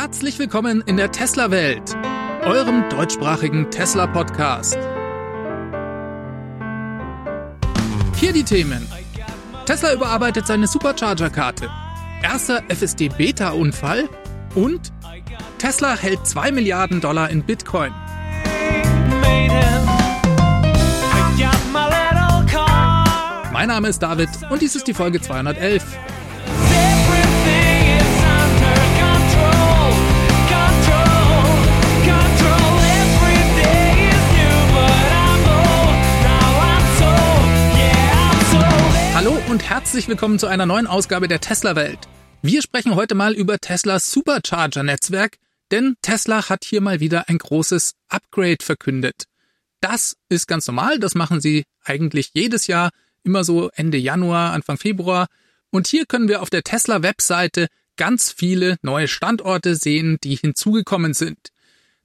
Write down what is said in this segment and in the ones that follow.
Herzlich willkommen in der Tesla-Welt, eurem deutschsprachigen Tesla-Podcast. Hier die Themen. Tesla überarbeitet seine Supercharger-Karte. Erster FSD-Beta-Unfall und Tesla hält 2 Milliarden Dollar in Bitcoin. Mein Name ist David und dies ist die Folge 211. und herzlich willkommen zu einer neuen Ausgabe der Tesla Welt. Wir sprechen heute mal über Teslas Supercharger Netzwerk, denn Tesla hat hier mal wieder ein großes Upgrade verkündet. Das ist ganz normal, das machen sie eigentlich jedes Jahr, immer so Ende Januar, Anfang Februar. Und hier können wir auf der Tesla Webseite ganz viele neue Standorte sehen, die hinzugekommen sind.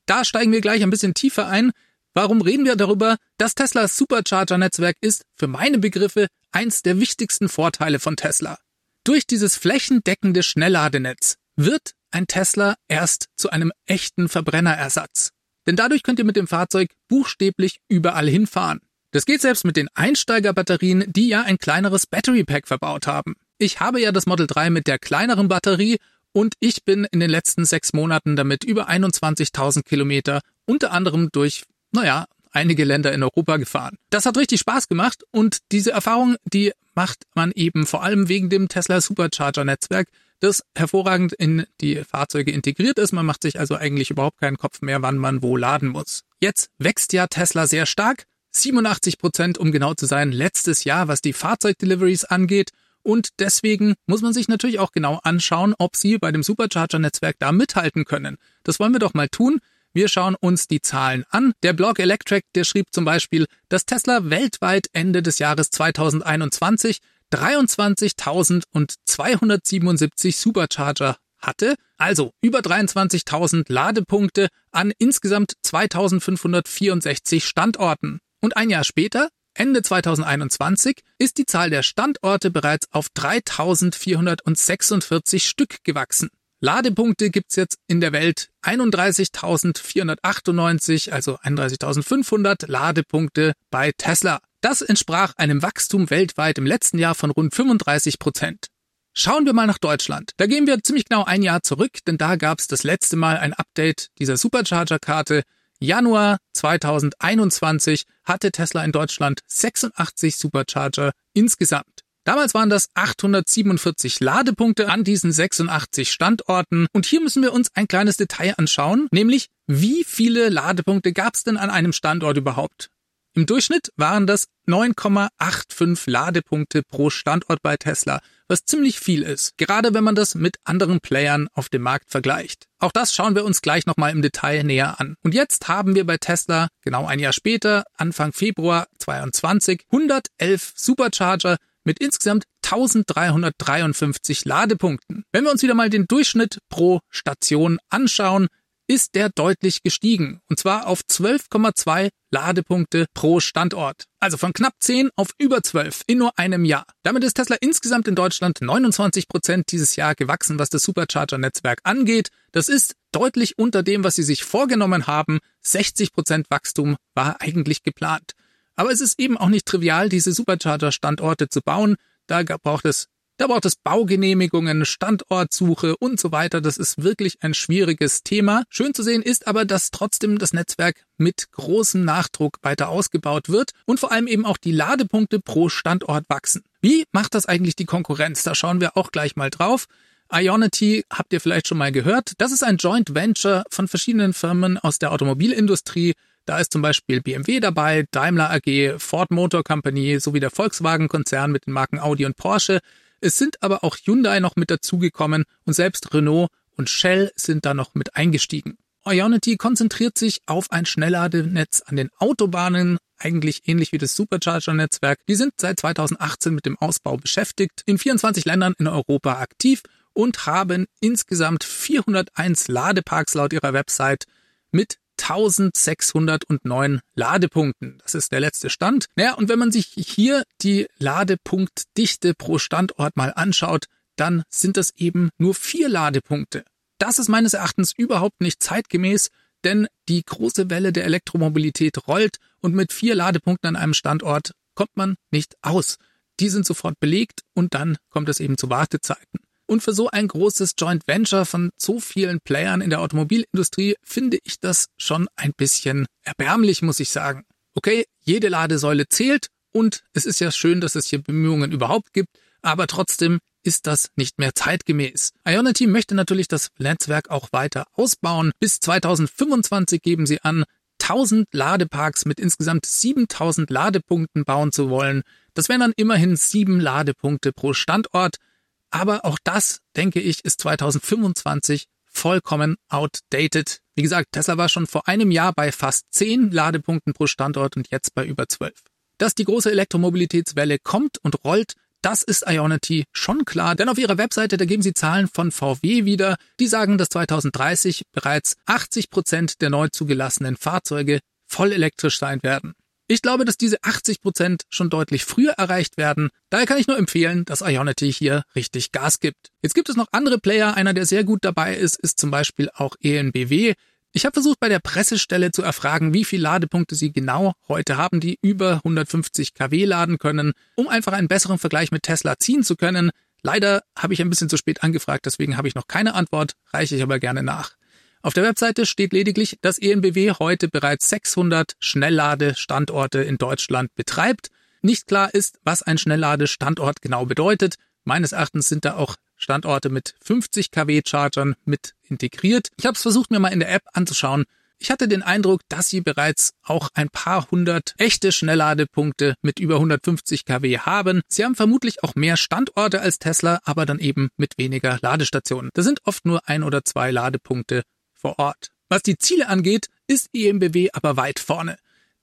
Da steigen wir gleich ein bisschen tiefer ein. Warum reden wir darüber? Das Tesla Supercharger Netzwerk ist für meine Begriffe eins der wichtigsten Vorteile von Tesla. Durch dieses flächendeckende Schnellladenetz wird ein Tesla erst zu einem echten Verbrennerersatz. Denn dadurch könnt ihr mit dem Fahrzeug buchstäblich überall hinfahren. Das geht selbst mit den Einsteigerbatterien, die ja ein kleineres Battery Pack verbaut haben. Ich habe ja das Model 3 mit der kleineren Batterie und ich bin in den letzten sechs Monaten damit über 21.000 Kilometer unter anderem durch, naja, einige Länder in Europa gefahren. Das hat richtig Spaß gemacht und diese Erfahrung, die macht man eben vor allem wegen dem Tesla Supercharger Netzwerk, das hervorragend in die Fahrzeuge integriert ist. Man macht sich also eigentlich überhaupt keinen Kopf mehr, wann man wo laden muss. Jetzt wächst ja Tesla sehr stark. 87 Prozent, um genau zu sein, letztes Jahr, was die Fahrzeugdeliveries angeht. Und deswegen muss man sich natürlich auch genau anschauen, ob sie bei dem Supercharger-Netzwerk da mithalten können. Das wollen wir doch mal tun. Wir schauen uns die Zahlen an. Der Blog Electric, der schrieb zum Beispiel, dass Tesla weltweit Ende des Jahres 2021 23.277 Supercharger hatte, also über 23.000 Ladepunkte an insgesamt 2.564 Standorten. Und ein Jahr später, Ende 2021, ist die Zahl der Standorte bereits auf 3.446 Stück gewachsen. Ladepunkte gibt's jetzt in der Welt 31.498, also 31.500 Ladepunkte bei Tesla. Das entsprach einem Wachstum weltweit im letzten Jahr von rund 35 Prozent. Schauen wir mal nach Deutschland. Da gehen wir ziemlich genau ein Jahr zurück, denn da gab's das letzte Mal ein Update dieser Supercharger-Karte. Januar 2021 hatte Tesla in Deutschland 86 Supercharger insgesamt. Damals waren das 847 Ladepunkte an diesen 86 Standorten. Und hier müssen wir uns ein kleines Detail anschauen, nämlich wie viele Ladepunkte gab es denn an einem Standort überhaupt? Im Durchschnitt waren das 9,85 Ladepunkte pro Standort bei Tesla, was ziemlich viel ist, gerade wenn man das mit anderen Playern auf dem Markt vergleicht. Auch das schauen wir uns gleich nochmal im Detail näher an. Und jetzt haben wir bei Tesla, genau ein Jahr später, Anfang Februar 22, 111 Supercharger mit insgesamt 1353 Ladepunkten. Wenn wir uns wieder mal den Durchschnitt pro Station anschauen, ist der deutlich gestiegen, und zwar auf 12,2 Ladepunkte pro Standort. Also von knapp 10 auf über 12 in nur einem Jahr. Damit ist Tesla insgesamt in Deutschland 29 Prozent dieses Jahr gewachsen, was das Supercharger-Netzwerk angeht. Das ist deutlich unter dem, was sie sich vorgenommen haben. 60 Prozent Wachstum war eigentlich geplant. Aber es ist eben auch nicht trivial, diese Supercharger-Standorte zu bauen. Da braucht es da braucht es Baugenehmigungen, Standortsuche und so weiter. Das ist wirklich ein schwieriges Thema. Schön zu sehen ist aber, dass trotzdem das Netzwerk mit großem Nachdruck weiter ausgebaut wird und vor allem eben auch die Ladepunkte pro Standort wachsen. Wie macht das eigentlich die Konkurrenz? Da schauen wir auch gleich mal drauf. Ionity habt ihr vielleicht schon mal gehört. Das ist ein Joint Venture von verschiedenen Firmen aus der Automobilindustrie. Da ist zum Beispiel BMW dabei, Daimler AG, Ford Motor Company sowie der Volkswagen-Konzern mit den Marken Audi und Porsche. Es sind aber auch Hyundai noch mit dazugekommen und selbst Renault und Shell sind da noch mit eingestiegen. Ionity konzentriert sich auf ein Schnellladenetz an den Autobahnen, eigentlich ähnlich wie das Supercharger-Netzwerk. Die sind seit 2018 mit dem Ausbau beschäftigt, in 24 Ländern in Europa aktiv und haben insgesamt 401 Ladeparks laut ihrer Website mit 1609 Ladepunkten. Das ist der letzte Stand. Naja, und wenn man sich hier die Ladepunktdichte pro Standort mal anschaut, dann sind das eben nur vier Ladepunkte. Das ist meines Erachtens überhaupt nicht zeitgemäß, denn die große Welle der Elektromobilität rollt und mit vier Ladepunkten an einem Standort kommt man nicht aus. Die sind sofort belegt und dann kommt es eben zu Wartezeiten. Und für so ein großes Joint Venture von so vielen Playern in der Automobilindustrie finde ich das schon ein bisschen erbärmlich, muss ich sagen. Okay, jede Ladesäule zählt und es ist ja schön, dass es hier Bemühungen überhaupt gibt, aber trotzdem ist das nicht mehr zeitgemäß. Ionity möchte natürlich das Netzwerk auch weiter ausbauen. Bis 2025 geben sie an, 1000 Ladeparks mit insgesamt 7000 Ladepunkten bauen zu wollen. Das wären dann immerhin sieben Ladepunkte pro Standort. Aber auch das, denke ich, ist 2025 vollkommen outdated. Wie gesagt, Tesla war schon vor einem Jahr bei fast 10 Ladepunkten pro Standort und jetzt bei über 12. Dass die große Elektromobilitätswelle kommt und rollt, das ist Ionity schon klar, denn auf ihrer Webseite, da geben sie Zahlen von VW wieder, die sagen, dass 2030 bereits 80 Prozent der neu zugelassenen Fahrzeuge voll elektrisch sein werden. Ich glaube, dass diese 80 Prozent schon deutlich früher erreicht werden. Daher kann ich nur empfehlen, dass Ionity hier richtig Gas gibt. Jetzt gibt es noch andere Player. Einer, der sehr gut dabei ist, ist zum Beispiel auch ENBW. Ich habe versucht, bei der Pressestelle zu erfragen, wie viele Ladepunkte sie genau heute haben, die über 150 kW laden können, um einfach einen besseren Vergleich mit Tesla ziehen zu können. Leider habe ich ein bisschen zu spät angefragt, deswegen habe ich noch keine Antwort, reiche ich aber gerne nach. Auf der Webseite steht lediglich, dass ENBW heute bereits 600 Schnellladestandorte in Deutschland betreibt. Nicht klar ist, was ein Schnellladestandort genau bedeutet. Meines Erachtens sind da auch Standorte mit 50 kW Chargern mit integriert. Ich habe es versucht, mir mal in der App anzuschauen. Ich hatte den Eindruck, dass sie bereits auch ein paar hundert echte Schnellladepunkte mit über 150 kW haben. Sie haben vermutlich auch mehr Standorte als Tesla, aber dann eben mit weniger Ladestationen. Da sind oft nur ein oder zwei Ladepunkte vor Ort. Was die Ziele angeht, ist EMBW aber weit vorne.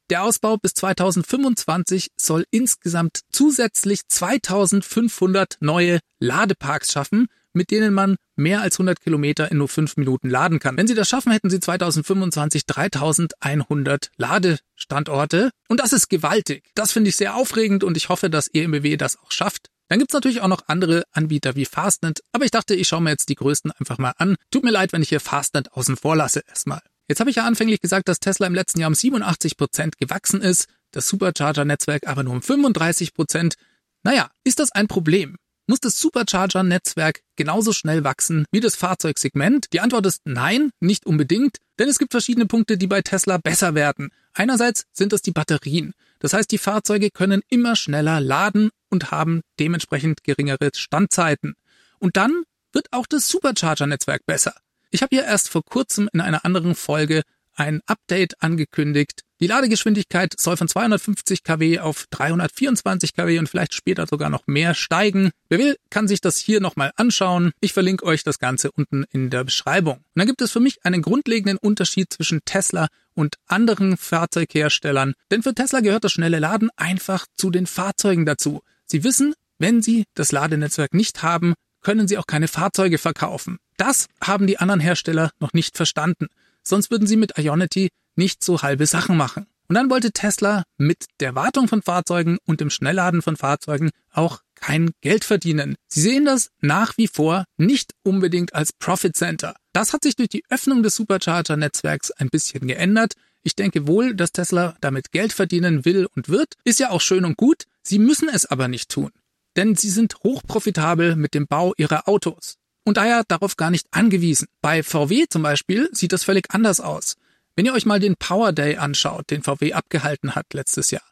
Der Ausbau bis 2025 soll insgesamt zusätzlich 2500 neue Ladeparks schaffen, mit denen man mehr als 100 Kilometer in nur 5 Minuten laden kann. Wenn sie das schaffen, hätten sie 2025 3100 Ladestandorte. Und das ist gewaltig. Das finde ich sehr aufregend und ich hoffe, dass EMBW das auch schafft. Dann gibt's natürlich auch noch andere Anbieter wie Fastnet, aber ich dachte, ich schaue mir jetzt die größten einfach mal an. Tut mir leid, wenn ich hier Fastnet außen vor lasse erstmal. Jetzt habe ich ja anfänglich gesagt, dass Tesla im letzten Jahr um 87 Prozent gewachsen ist, das Supercharger-Netzwerk aber nur um 35 Prozent. Naja, ist das ein Problem? Muss das Supercharger-Netzwerk genauso schnell wachsen wie das Fahrzeugsegment? Die Antwort ist nein, nicht unbedingt, denn es gibt verschiedene Punkte, die bei Tesla besser werden. Einerseits sind es die Batterien. Das heißt, die Fahrzeuge können immer schneller laden und haben dementsprechend geringere Standzeiten. Und dann wird auch das Supercharger-Netzwerk besser. Ich habe hier erst vor kurzem in einer anderen Folge ein Update angekündigt. Die Ladegeschwindigkeit soll von 250 kW auf 324 kW und vielleicht später sogar noch mehr steigen. Wer will, kann sich das hier nochmal anschauen. Ich verlinke euch das Ganze unten in der Beschreibung. Und dann gibt es für mich einen grundlegenden Unterschied zwischen Tesla und anderen Fahrzeugherstellern. Denn für Tesla gehört das schnelle Laden einfach zu den Fahrzeugen dazu. Sie wissen, wenn sie das Ladenetzwerk nicht haben, können sie auch keine Fahrzeuge verkaufen. Das haben die anderen Hersteller noch nicht verstanden. Sonst würden sie mit Ionity nicht so halbe Sachen machen. Und dann wollte Tesla mit der Wartung von Fahrzeugen und dem Schnellladen von Fahrzeugen auch kein Geld verdienen. Sie sehen das nach wie vor nicht unbedingt als Profit Center. Das hat sich durch die Öffnung des Supercharger-Netzwerks ein bisschen geändert. Ich denke wohl, dass Tesla damit Geld verdienen will und wird. Ist ja auch schön und gut. Sie müssen es aber nicht tun. Denn sie sind hochprofitabel mit dem Bau ihrer Autos und daher darauf gar nicht angewiesen. Bei VW zum Beispiel sieht das völlig anders aus. Wenn ihr euch mal den Power Day anschaut, den VW abgehalten hat letztes Jahr,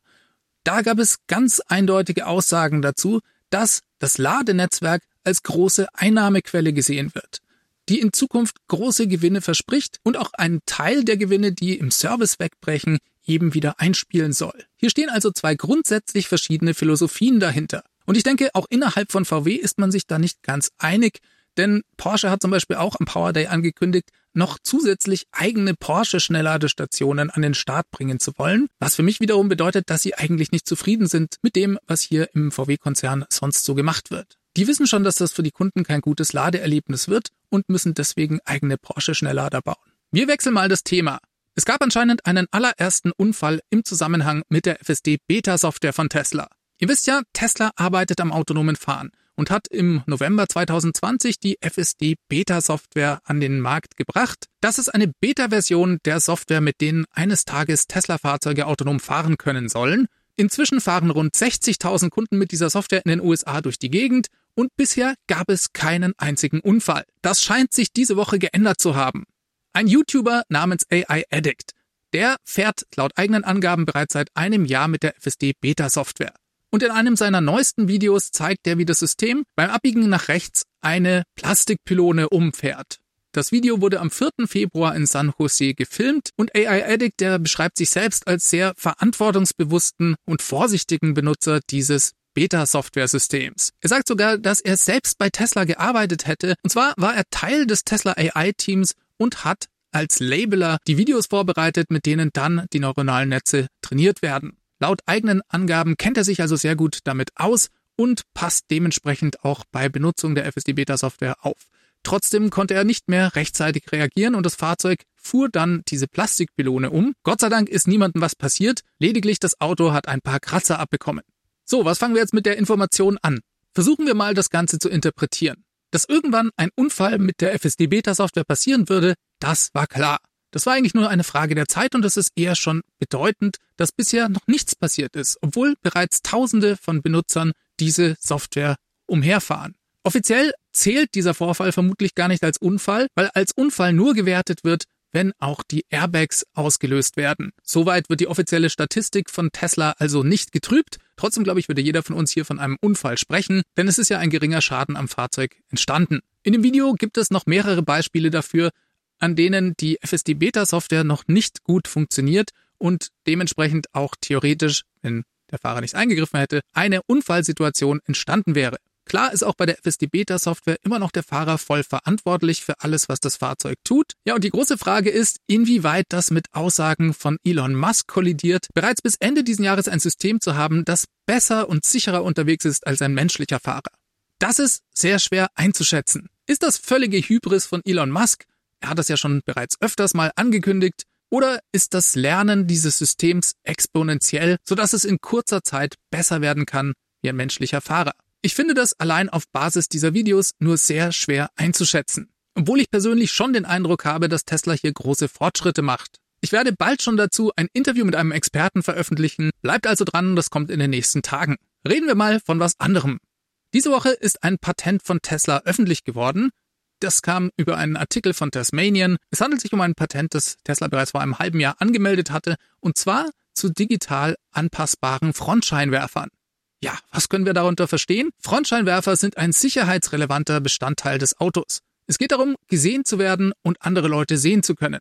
da gab es ganz eindeutige Aussagen dazu, dass das Ladenetzwerk als große Einnahmequelle gesehen wird, die in Zukunft große Gewinne verspricht und auch einen Teil der Gewinne, die im Service wegbrechen, eben wieder einspielen soll. Hier stehen also zwei grundsätzlich verschiedene Philosophien dahinter. Und ich denke, auch innerhalb von VW ist man sich da nicht ganz einig, denn Porsche hat zum Beispiel auch am Power Day angekündigt, noch zusätzlich eigene Porsche-Schnellladestationen an den Start bringen zu wollen, was für mich wiederum bedeutet, dass sie eigentlich nicht zufrieden sind mit dem, was hier im VW-Konzern sonst so gemacht wird. Die wissen schon, dass das für die Kunden kein gutes Ladeerlebnis wird und müssen deswegen eigene Porsche-Schnelllader bauen. Wir wechseln mal das Thema. Es gab anscheinend einen allerersten Unfall im Zusammenhang mit der FSD-Beta-Software von Tesla. Ihr wisst ja, Tesla arbeitet am autonomen Fahren und hat im November 2020 die FSD Beta Software an den Markt gebracht. Das ist eine Beta-Version der Software, mit denen eines Tages Tesla-Fahrzeuge autonom fahren können sollen. Inzwischen fahren rund 60.000 Kunden mit dieser Software in den USA durch die Gegend und bisher gab es keinen einzigen Unfall. Das scheint sich diese Woche geändert zu haben. Ein YouTuber namens AI Addict, der fährt laut eigenen Angaben bereits seit einem Jahr mit der FSD Beta Software. Und in einem seiner neuesten Videos zeigt er, wie das System beim Abbiegen nach rechts eine Plastikpylone umfährt. Das Video wurde am 4. Februar in San Jose gefilmt und AI Addict, der beschreibt sich selbst als sehr verantwortungsbewussten und vorsichtigen Benutzer dieses Beta-Software-Systems. Er sagt sogar, dass er selbst bei Tesla gearbeitet hätte. Und zwar war er Teil des Tesla AI-Teams und hat als Labeler die Videos vorbereitet, mit denen dann die neuronalen Netze trainiert werden. Laut eigenen Angaben kennt er sich also sehr gut damit aus und passt dementsprechend auch bei Benutzung der FSD Beta Software auf. Trotzdem konnte er nicht mehr rechtzeitig reagieren und das Fahrzeug fuhr dann diese Plastikpylone um. Gott sei Dank ist niemandem was passiert, lediglich das Auto hat ein paar Kratzer abbekommen. So, was fangen wir jetzt mit der Information an? Versuchen wir mal das Ganze zu interpretieren. Dass irgendwann ein Unfall mit der FSD Beta Software passieren würde, das war klar. Das war eigentlich nur eine Frage der Zeit und es ist eher schon bedeutend, dass bisher noch nichts passiert ist, obwohl bereits Tausende von Benutzern diese Software umherfahren. Offiziell zählt dieser Vorfall vermutlich gar nicht als Unfall, weil als Unfall nur gewertet wird, wenn auch die Airbags ausgelöst werden. Soweit wird die offizielle Statistik von Tesla also nicht getrübt. Trotzdem glaube ich, würde jeder von uns hier von einem Unfall sprechen, denn es ist ja ein geringer Schaden am Fahrzeug entstanden. In dem Video gibt es noch mehrere Beispiele dafür, an denen die FSD Beta Software noch nicht gut funktioniert und dementsprechend auch theoretisch, wenn der Fahrer nicht eingegriffen hätte, eine Unfallsituation entstanden wäre. Klar ist auch bei der FSD Beta Software immer noch der Fahrer voll verantwortlich für alles, was das Fahrzeug tut. Ja, und die große Frage ist, inwieweit das mit Aussagen von Elon Musk kollidiert, bereits bis Ende diesen Jahres ein System zu haben, das besser und sicherer unterwegs ist als ein menschlicher Fahrer. Das ist sehr schwer einzuschätzen. Ist das völlige Hybris von Elon Musk? Er hat das ja schon bereits öfters mal angekündigt. Oder ist das Lernen dieses Systems exponentiell, sodass es in kurzer Zeit besser werden kann wie ein menschlicher Fahrer? Ich finde das allein auf Basis dieser Videos nur sehr schwer einzuschätzen. Obwohl ich persönlich schon den Eindruck habe, dass Tesla hier große Fortschritte macht. Ich werde bald schon dazu ein Interview mit einem Experten veröffentlichen. Bleibt also dran, das kommt in den nächsten Tagen. Reden wir mal von was anderem. Diese Woche ist ein Patent von Tesla öffentlich geworden. Das kam über einen Artikel von Tasmanian. Es handelt sich um ein Patent, das Tesla bereits vor einem halben Jahr angemeldet hatte, und zwar zu digital anpassbaren Frontscheinwerfern. Ja, was können wir darunter verstehen? Frontscheinwerfer sind ein sicherheitsrelevanter Bestandteil des Autos. Es geht darum, gesehen zu werden und andere Leute sehen zu können.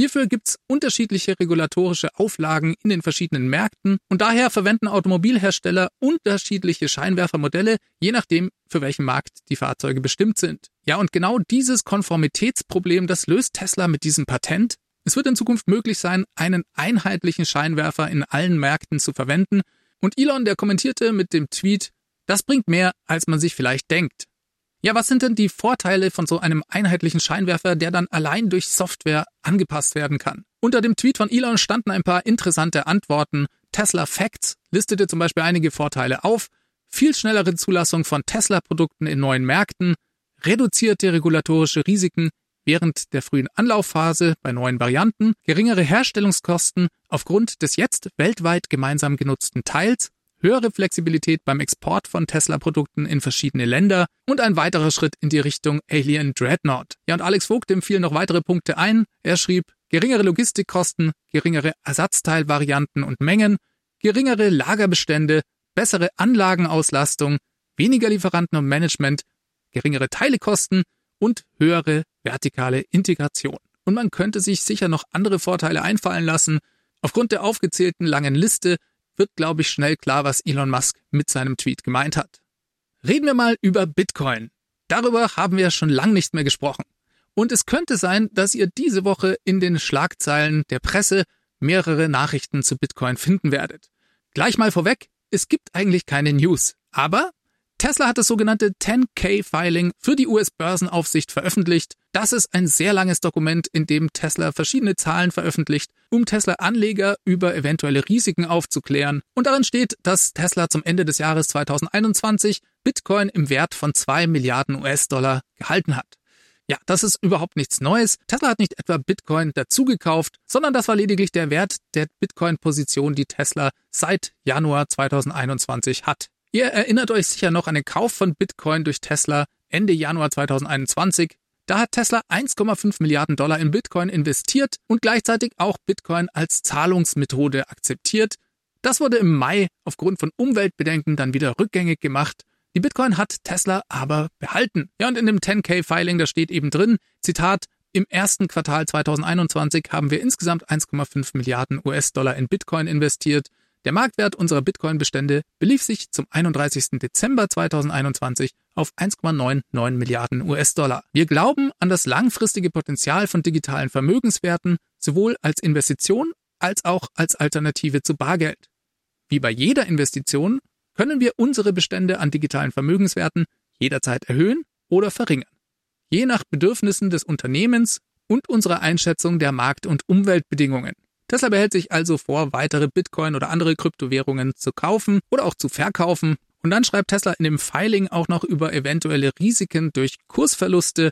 Hierfür gibt's unterschiedliche regulatorische Auflagen in den verschiedenen Märkten und daher verwenden Automobilhersteller unterschiedliche Scheinwerfermodelle, je nachdem, für welchen Markt die Fahrzeuge bestimmt sind. Ja, und genau dieses Konformitätsproblem, das löst Tesla mit diesem Patent. Es wird in Zukunft möglich sein, einen einheitlichen Scheinwerfer in allen Märkten zu verwenden und Elon, der kommentierte mit dem Tweet, das bringt mehr, als man sich vielleicht denkt. Ja, was sind denn die Vorteile von so einem einheitlichen Scheinwerfer, der dann allein durch Software angepasst werden kann? Unter dem Tweet von Elon standen ein paar interessante Antworten. Tesla Facts listete zum Beispiel einige Vorteile auf. Viel schnellere Zulassung von Tesla-Produkten in neuen Märkten, reduzierte regulatorische Risiken, während der frühen Anlaufphase bei neuen Varianten, geringere Herstellungskosten aufgrund des jetzt weltweit gemeinsam genutzten Teils, höhere Flexibilität beim Export von Tesla-Produkten in verschiedene Länder und ein weiterer Schritt in die Richtung Alien Dreadnought. Ja, und Alex Vogt empfiehlt noch weitere Punkte ein. Er schrieb, geringere Logistikkosten, geringere Ersatzteilvarianten und Mengen, geringere Lagerbestände, bessere Anlagenauslastung, weniger Lieferanten und Management, geringere Teilekosten und höhere vertikale Integration. Und man könnte sich sicher noch andere Vorteile einfallen lassen. Aufgrund der aufgezählten langen Liste wird, glaube ich, schnell klar, was Elon Musk mit seinem Tweet gemeint hat. Reden wir mal über Bitcoin. Darüber haben wir schon lang nicht mehr gesprochen. Und es könnte sein, dass ihr diese Woche in den Schlagzeilen der Presse mehrere Nachrichten zu Bitcoin finden werdet. Gleich mal vorweg, es gibt eigentlich keine News. Aber Tesla hat das sogenannte 10K-Filing für die US-Börsenaufsicht veröffentlicht. Das ist ein sehr langes Dokument, in dem Tesla verschiedene Zahlen veröffentlicht, um Tesla-Anleger über eventuelle Risiken aufzuklären. Und darin steht, dass Tesla zum Ende des Jahres 2021 Bitcoin im Wert von 2 Milliarden US-Dollar gehalten hat. Ja, das ist überhaupt nichts Neues. Tesla hat nicht etwa Bitcoin dazugekauft, sondern das war lediglich der Wert der Bitcoin-Position, die Tesla seit Januar 2021 hat. Ihr erinnert euch sicher noch an den Kauf von Bitcoin durch Tesla Ende Januar 2021. Da hat Tesla 1,5 Milliarden Dollar in Bitcoin investiert und gleichzeitig auch Bitcoin als Zahlungsmethode akzeptiert. Das wurde im Mai aufgrund von Umweltbedenken dann wieder rückgängig gemacht. Die Bitcoin hat Tesla aber behalten. Ja, und in dem 10K-Filing, da steht eben drin, Zitat, im ersten Quartal 2021 haben wir insgesamt 1,5 Milliarden US-Dollar in Bitcoin investiert. Der Marktwert unserer Bitcoin-Bestände belief sich zum 31. Dezember 2021 auf 1,99 Milliarden US-Dollar. Wir glauben an das langfristige Potenzial von digitalen Vermögenswerten sowohl als Investition als auch als Alternative zu Bargeld. Wie bei jeder Investition können wir unsere Bestände an digitalen Vermögenswerten jederzeit erhöhen oder verringern, je nach Bedürfnissen des Unternehmens und unserer Einschätzung der Markt- und Umweltbedingungen. Tesla behält sich also vor, weitere Bitcoin oder andere Kryptowährungen zu kaufen oder auch zu verkaufen. Und dann schreibt Tesla in dem Filing auch noch über eventuelle Risiken durch Kursverluste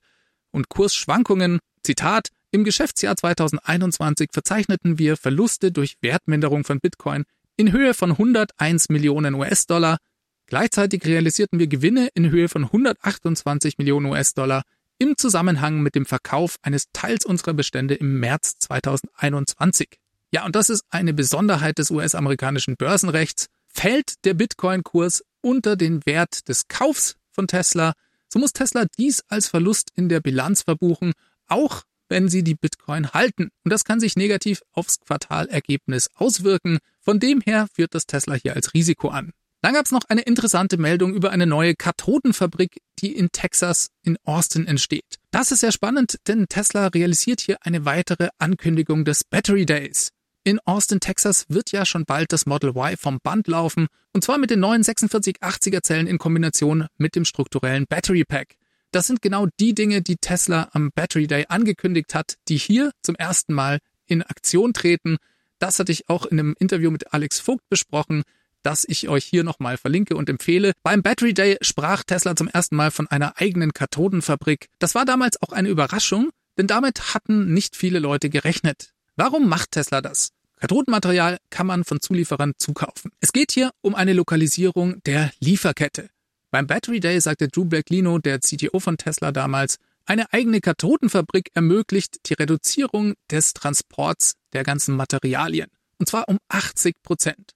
und Kursschwankungen. Zitat, im Geschäftsjahr 2021 verzeichneten wir Verluste durch Wertminderung von Bitcoin in Höhe von 101 Millionen US-Dollar. Gleichzeitig realisierten wir Gewinne in Höhe von 128 Millionen US-Dollar im Zusammenhang mit dem Verkauf eines Teils unserer Bestände im März 2021. Ja, und das ist eine Besonderheit des US-amerikanischen Börsenrechts. Fällt der Bitcoin-Kurs unter den Wert des Kaufs von Tesla, so muss Tesla dies als Verlust in der Bilanz verbuchen, auch wenn sie die Bitcoin halten. Und das kann sich negativ aufs Quartalergebnis auswirken. Von dem her führt das Tesla hier als Risiko an. Dann gab es noch eine interessante Meldung über eine neue Kathodenfabrik, die in Texas in Austin entsteht. Das ist sehr spannend, denn Tesla realisiert hier eine weitere Ankündigung des Battery Days. In Austin, Texas wird ja schon bald das Model Y vom Band laufen, und zwar mit den neuen 4680er Zellen in Kombination mit dem strukturellen Battery Pack. Das sind genau die Dinge, die Tesla am Battery Day angekündigt hat, die hier zum ersten Mal in Aktion treten. Das hatte ich auch in einem Interview mit Alex Vogt besprochen, das ich euch hier nochmal verlinke und empfehle. Beim Battery Day sprach Tesla zum ersten Mal von einer eigenen Kathodenfabrik. Das war damals auch eine Überraschung, denn damit hatten nicht viele Leute gerechnet. Warum macht Tesla das? Kathodenmaterial kann man von Zulieferern zukaufen. Es geht hier um eine Lokalisierung der Lieferkette. Beim Battery Day sagte Drew Blacklino, der CTO von Tesla damals, eine eigene Kathodenfabrik ermöglicht die Reduzierung des Transports der ganzen Materialien. Und zwar um 80 Prozent.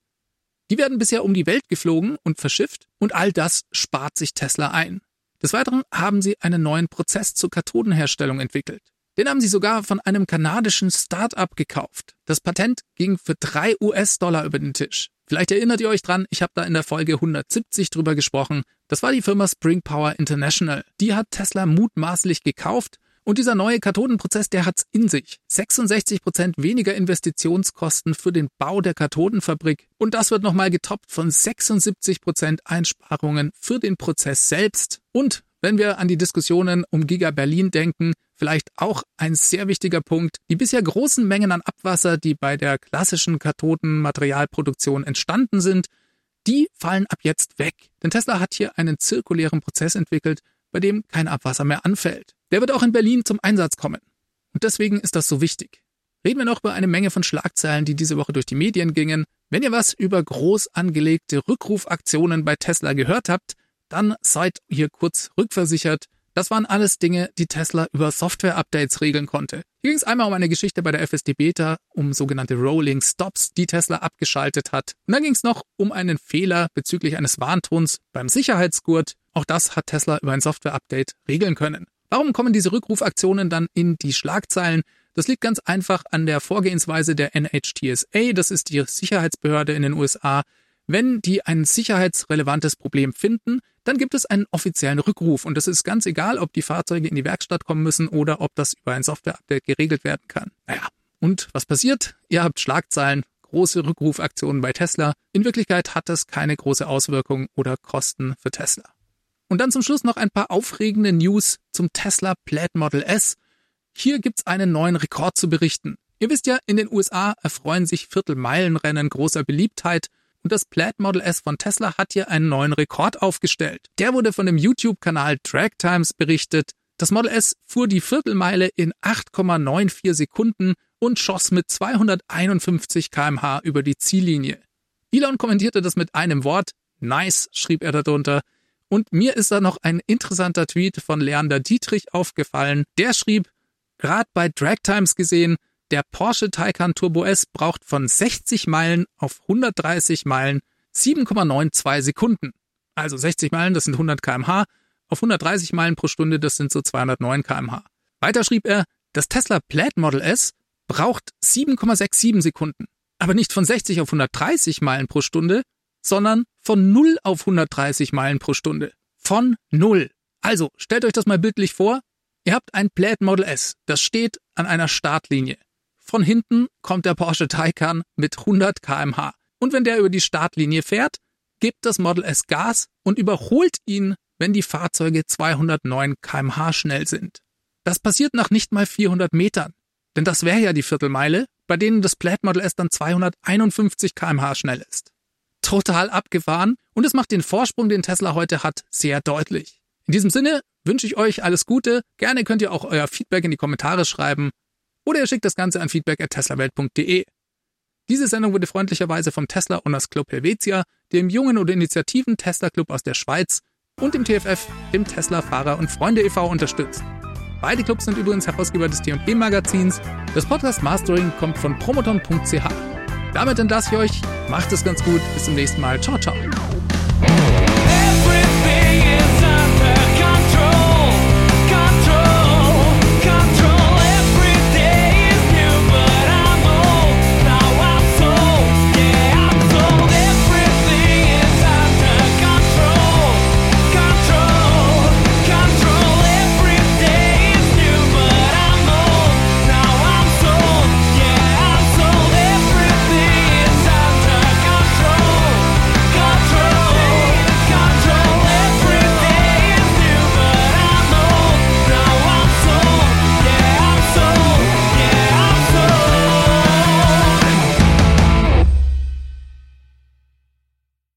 Die werden bisher um die Welt geflogen und verschifft und all das spart sich Tesla ein. Des Weiteren haben sie einen neuen Prozess zur Kathodenherstellung entwickelt. Den haben sie sogar von einem kanadischen Start-up gekauft. Das Patent ging für drei US-Dollar über den Tisch. Vielleicht erinnert ihr euch dran, ich habe da in der Folge 170 drüber gesprochen. Das war die Firma Spring Power International. Die hat Tesla mutmaßlich gekauft und dieser neue Kathodenprozess, der hat's in sich. 66 Prozent weniger Investitionskosten für den Bau der Kathodenfabrik. Und das wird nochmal getoppt von 76 Prozent Einsparungen für den Prozess selbst. Und wenn wir an die Diskussionen um Giga Berlin denken, vielleicht auch ein sehr wichtiger Punkt. Die bisher großen Mengen an Abwasser, die bei der klassischen Kathodenmaterialproduktion entstanden sind, die fallen ab jetzt weg. Denn Tesla hat hier einen zirkulären Prozess entwickelt, bei dem kein Abwasser mehr anfällt. Der wird auch in Berlin zum Einsatz kommen. Und deswegen ist das so wichtig. Reden wir noch über eine Menge von Schlagzeilen, die diese Woche durch die Medien gingen. Wenn ihr was über groß angelegte Rückrufaktionen bei Tesla gehört habt, dann seid ihr kurz rückversichert. Das waren alles Dinge, die Tesla über Software-Updates regeln konnte. Hier ging es einmal um eine Geschichte bei der FSD Beta, um sogenannte Rolling Stops, die Tesla abgeschaltet hat. Und dann ging es noch um einen Fehler bezüglich eines Warntons beim Sicherheitsgurt. Auch das hat Tesla über ein Software-Update regeln können. Warum kommen diese Rückrufaktionen dann in die Schlagzeilen? Das liegt ganz einfach an der Vorgehensweise der NHTSA, das ist die Sicherheitsbehörde in den USA. Wenn die ein sicherheitsrelevantes Problem finden, dann gibt es einen offiziellen Rückruf und es ist ganz egal, ob die Fahrzeuge in die Werkstatt kommen müssen oder ob das über ein Software-Update geregelt werden kann. Naja, und was passiert? Ihr habt Schlagzeilen, große Rückrufaktionen bei Tesla. In Wirklichkeit hat das keine große Auswirkung oder Kosten für Tesla. Und dann zum Schluss noch ein paar aufregende News zum Tesla Plaid Model S. Hier gibt's einen neuen Rekord zu berichten. Ihr wisst ja, in den USA erfreuen sich Viertelmeilenrennen großer Beliebtheit und das Plaid Model S von Tesla hat hier einen neuen Rekord aufgestellt. Der wurde von dem YouTube-Kanal Drag Times berichtet. Das Model S fuhr die Viertelmeile in 8,94 Sekunden und schoss mit 251 kmh über die Ziellinie. Elon kommentierte das mit einem Wort. Nice, schrieb er darunter. Und mir ist da noch ein interessanter Tweet von Leander Dietrich aufgefallen. Der schrieb, gerade bei Drag Times gesehen, der Porsche Taycan Turbo S braucht von 60 Meilen auf 130 Meilen 7,92 Sekunden. Also 60 Meilen, das sind 100 kmh, auf 130 Meilen pro Stunde, das sind so 209 kmh. Weiter schrieb er, das Tesla Plaid Model S braucht 7,67 Sekunden. Aber nicht von 60 auf 130 Meilen pro Stunde, sondern von 0 auf 130 Meilen pro Stunde. Von 0. Also, stellt euch das mal bildlich vor. Ihr habt ein Plaid Model S, das steht an einer Startlinie. Von hinten kommt der Porsche Taycan mit 100 kmh. Und wenn der über die Startlinie fährt, gibt das Model S Gas und überholt ihn, wenn die Fahrzeuge 209 kmh schnell sind. Das passiert nach nicht mal 400 Metern. Denn das wäre ja die Viertelmeile, bei denen das Plaid Model S dann 251 kmh schnell ist total abgefahren und es macht den Vorsprung, den Tesla heute hat, sehr deutlich. In diesem Sinne wünsche ich euch alles Gute. Gerne könnt ihr auch euer Feedback in die Kommentare schreiben oder ihr schickt das Ganze an feedback@teslawelt.de. Diese Sendung wurde freundlicherweise vom Tesla Owners Club Helvetia, dem jungen oder Initiativen Tesla Club aus der Schweiz und dem TFF, dem Tesla Fahrer und Freunde e.V. unterstützt. Beide Clubs sind übrigens Herausgeber des T&E Magazins. Das Podcast Mastering kommt von promoton.ch. Damit entlasse ich euch. Macht es ganz gut. Bis zum nächsten Mal. Ciao, ciao.